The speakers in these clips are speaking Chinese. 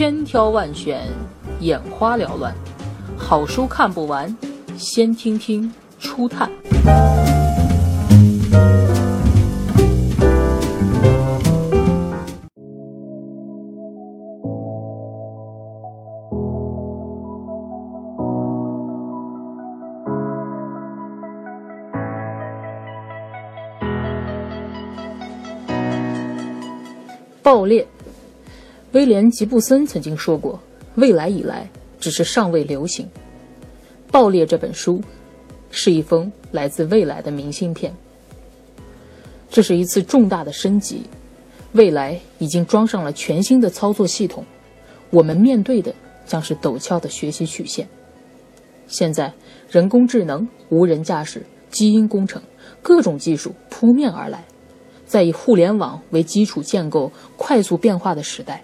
千挑万选，眼花缭乱，好书看不完，先听听初探。爆裂。威廉·吉布森曾经说过：“未来以来，只是尚未流行。”《爆裂》这本书是一封来自未来的明信片。这是一次重大的升级，未来已经装上了全新的操作系统，我们面对的将是陡峭的学习曲线。现在，人工智能、无人驾驶、基因工程，各种技术扑面而来。在以互联网为基础建构快速变化的时代，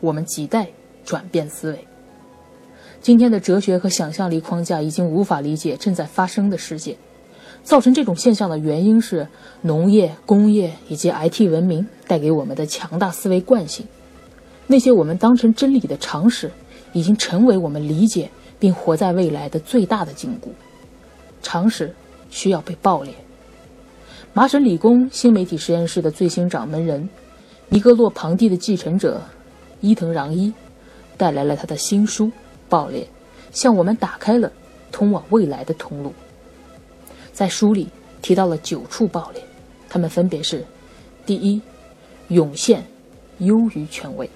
我们亟待转变思维。今天的哲学和想象力框架已经无法理解正在发生的世界。造成这种现象的原因是农业、工业以及 IT 文明带给我们的强大思维惯性。那些我们当成真理的常识，已经成为我们理解并活在未来的最大的禁锢。常识需要被爆裂。麻省理工新媒体实验室的最新掌门人，尼格洛庞蒂的继承者伊藤穰一，带来了他的新书《爆裂》，向我们打开了通往未来的通路。在书里提到了九处爆裂，它们分别是：第一，涌现优于权威。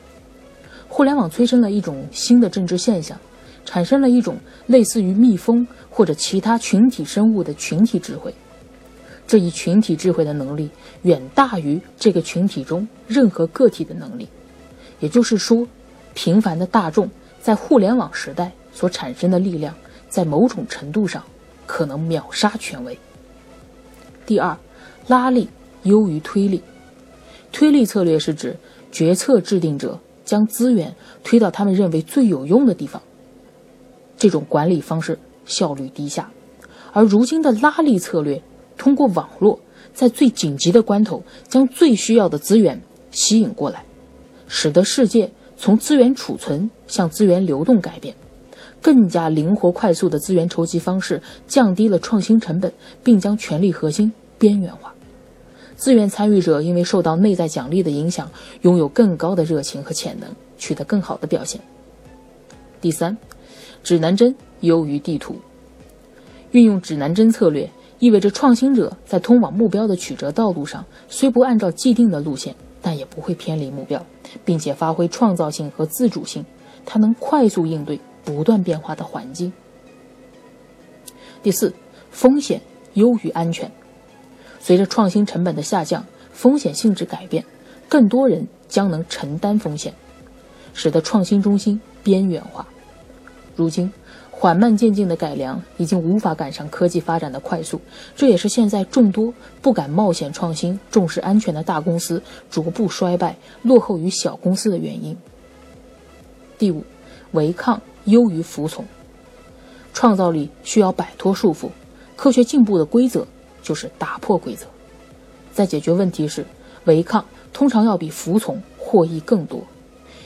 互联网催生了一种新的政治现象，产生了一种类似于蜜蜂或者其他群体生物的群体智慧。这一群体智慧的能力远大于这个群体中任何个体的能力，也就是说，平凡的大众在互联网时代所产生的力量，在某种程度上可能秒杀权威。第二，拉力优于推力。推力策略是指决策制定者将资源推到他们认为最有用的地方，这种管理方式效率低下，而如今的拉力策略。通过网络，在最紧急的关头，将最需要的资源吸引过来，使得世界从资源储存向资源流动改变。更加灵活快速的资源筹集方式，降低了创新成本，并将权力核心边缘化。资源参与者因为受到内在奖励的影响，拥有更高的热情和潜能，取得更好的表现。第三，指南针优于地图。运用指南针策略。意味着创新者在通往目标的曲折道路上，虽不按照既定的路线，但也不会偏离目标，并且发挥创造性和自主性。它能快速应对不断变化的环境。第四，风险优于安全。随着创新成本的下降，风险性质改变，更多人将能承担风险，使得创新中心边缘化。如今。缓慢渐进的改良已经无法赶上科技发展的快速，这也是现在众多不敢冒险创新、重视安全的大公司逐步衰败、落后于小公司的原因。第五，违抗优于服从。创造力需要摆脱束缚，科学进步的规则就是打破规则。在解决问题时，违抗通常要比服从获益更多，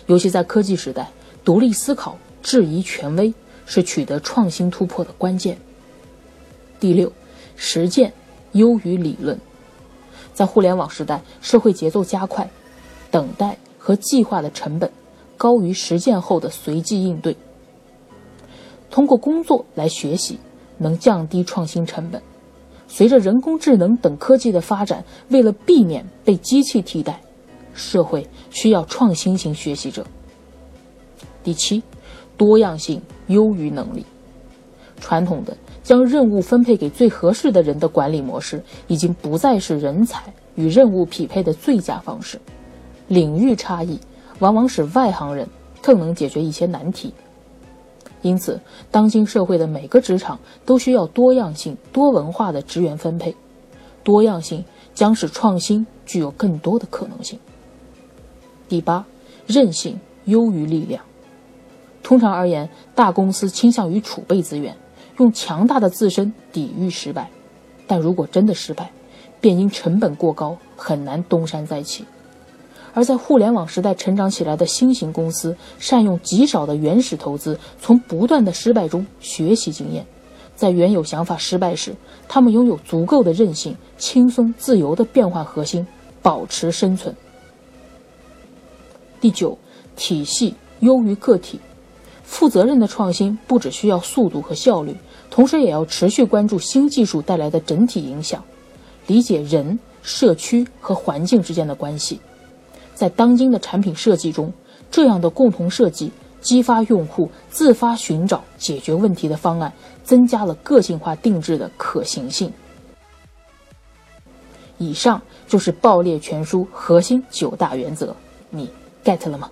尤其在科技时代，独立思考、质疑权威。是取得创新突破的关键。第六，实践优于理论。在互联网时代，社会节奏加快，等待和计划的成本高于实践后的随机应对。通过工作来学习，能降低创新成本。随着人工智能等科技的发展，为了避免被机器替代，社会需要创新型学习者。第七。多样性优于能力。传统的将任务分配给最合适的人的管理模式，已经不再是人才与任务匹配的最佳方式。领域差异往往使外行人更能解决一些难题。因此，当今社会的每个职场都需要多样性、多文化的职员分配。多样性将使创新具有更多的可能性。第八，韧性优于力量。通常而言，大公司倾向于储备资源，用强大的自身抵御失败。但如果真的失败，便因成本过高，很难东山再起。而在互联网时代成长起来的新型公司，善用极少的原始投资，从不断的失败中学习经验，在原有想法失败时，他们拥有足够的韧性，轻松自由的变换核心，保持生存。第九，体系优于个体，负责任的创新不只需要速度和效率，同时也要持续关注新技术带来的整体影响，理解人、社区和环境之间的关系。在当今的产品设计中，这样的共同设计激发用户自发寻找解决问题的方案，增加了个性化定制的可行性。以上就是爆裂全书核心九大原则，你 get 了吗？